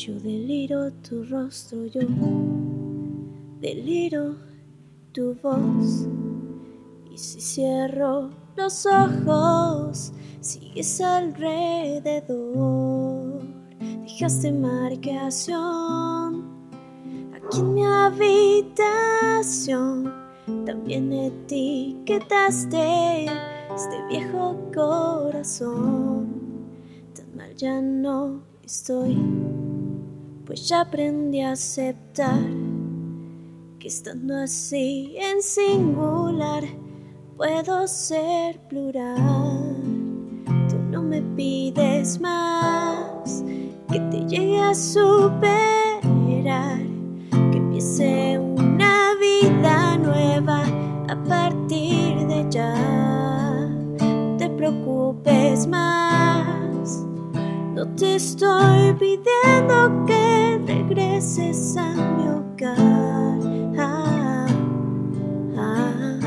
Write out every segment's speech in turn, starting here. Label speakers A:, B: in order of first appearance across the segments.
A: Yo deliro tu rostro, yo deliro tu voz. Y si cierro los ojos, sigues alrededor. Dejaste marcación aquí en mi habitación. También etiquetaste este viejo corazón. Tan mal ya no estoy, pues ya aprendí a aceptar que estando así en singular puedo ser plural. Tú no me pides más que te llegue a superar, que empiece una vida nueva a partir de ya. No te preocupes más, no te estoy pidiendo que regreses a mi hogar. Ah, ah.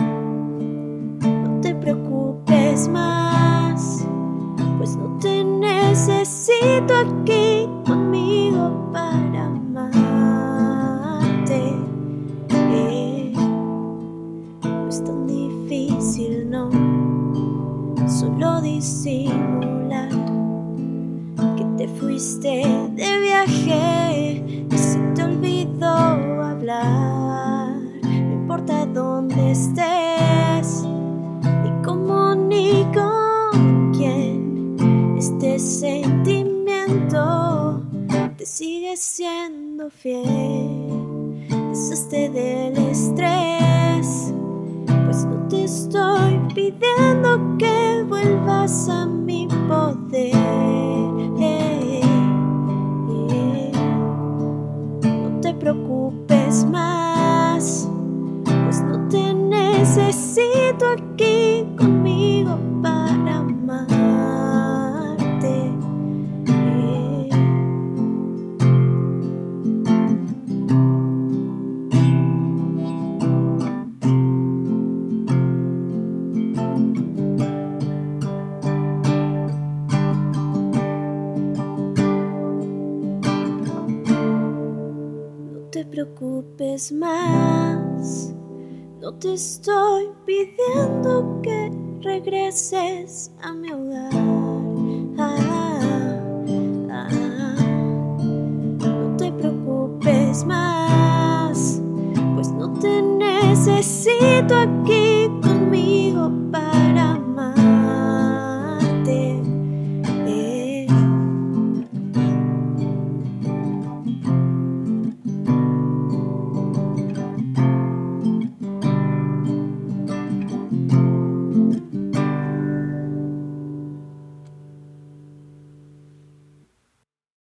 A: No te preocupes más, pues no te necesito aquí conmigo para amarte. Eh, no es tan difícil, no, solo disimular fuiste de viaje y se te olvidó hablar. No importa dónde estés, ni cómo ni con quién, este sentimiento te sigue siendo fiel. Deshazte del estrés, pues no te estoy pidiendo que vuelvas a mi poder. Necesito aquí conmigo para amarte. No te preocupes más, no te estoy pidiendo que regreses a mi hogar. Ah, ah, ah. No te preocupes más, pues no te necesito aquí.